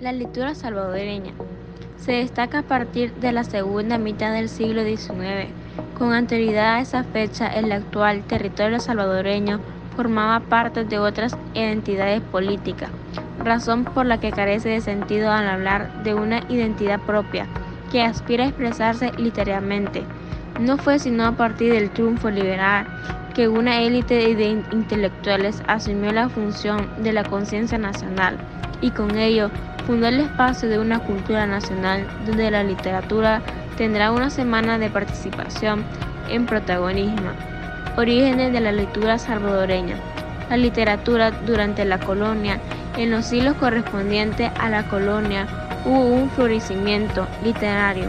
La literatura salvadoreña se destaca a partir de la segunda mitad del siglo XIX. Con anterioridad a esa fecha, el actual territorio salvadoreño formaba parte de otras identidades políticas, razón por la que carece de sentido al hablar de una identidad propia que aspira a expresarse literariamente. No fue sino a partir del triunfo liberal que una élite de intelectuales asumió la función de la conciencia nacional y con ello fundó el espacio de una cultura nacional donde la literatura tendrá una semana de participación en protagonismo. Orígenes de la lectura salvadoreña. La literatura durante la colonia, en los siglos correspondientes a la colonia, hubo un florecimiento literario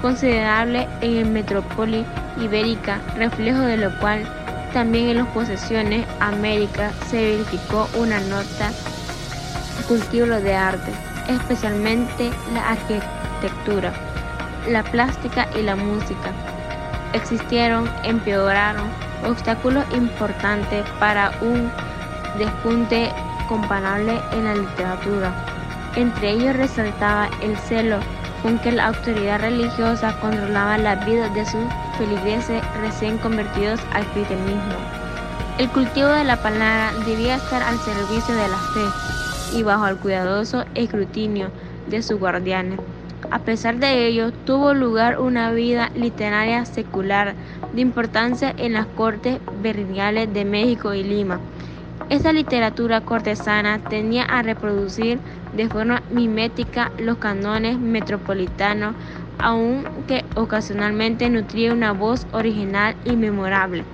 considerable en el metrópoli ibérica, reflejo de lo cual también en las posesiones América se verificó una nota cultivo de arte, especialmente la arquitectura, la plástica y la música. Existieron, empeoraron obstáculos importantes para un despunte comparable en la literatura. Entre ellos resaltaba el celo con que la autoridad religiosa controlaba la vida de sus feligreses recién convertidos al cristianismo. El cultivo de la palabra debía estar al servicio de la fe y bajo el cuidadoso escrutinio de sus guardianes. A pesar de ello, tuvo lugar una vida literaria secular de importancia en las cortes vernales de México y Lima. Esta literatura cortesana tenía a reproducir de forma mimética los cánones metropolitanos, aunque ocasionalmente nutría una voz original y memorable,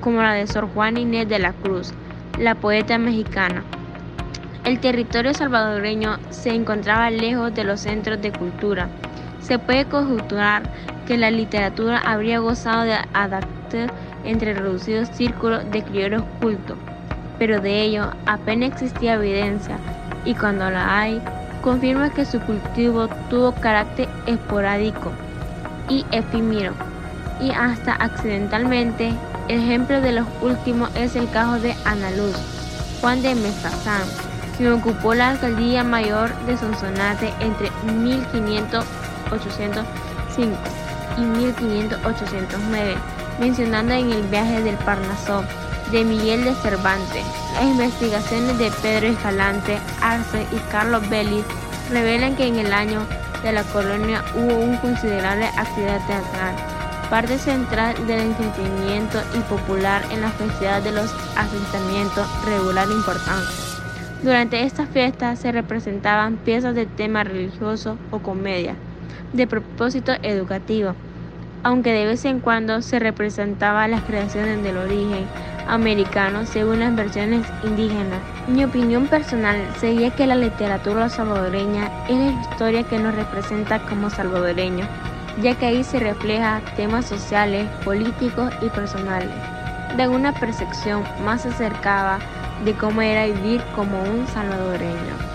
como la de Sor Juan Inés de la Cruz, la poeta mexicana. El territorio salvadoreño se encontraba lejos de los centros de cultura. Se puede conjeturar que la literatura habría gozado de adaptar entre reducidos círculos de criollos cultos pero de ello apenas existía evidencia y cuando la hay, confirma que su cultivo tuvo carácter esporádico y efímero y hasta accidentalmente. Ejemplo de los últimos es el caso de Ana Luz, Juan de Mestazán, quien ocupó la alcaldía mayor de Sonsonate entre 1500-805 y 1500-809, mencionando en el viaje del Parnaso de Miguel de Cervantes. Las investigaciones de Pedro Escalante, Arce y Carlos Belli revelan que en el año de la colonia hubo una considerable actividad teatral, parte central del entretenimiento y popular en la festividad de los asentamientos regular importancia. Durante estas fiestas se representaban piezas de tema religioso o comedia, de propósito educativo, aunque de vez en cuando se representaba las creaciones del origen americano según las versiones indígenas. Mi opinión personal sería que la literatura salvadoreña es la historia que nos representa como salvadoreños, ya que ahí se refleja temas sociales, políticos y personales, de una percepción más acercada de cómo era vivir como un salvadoreño.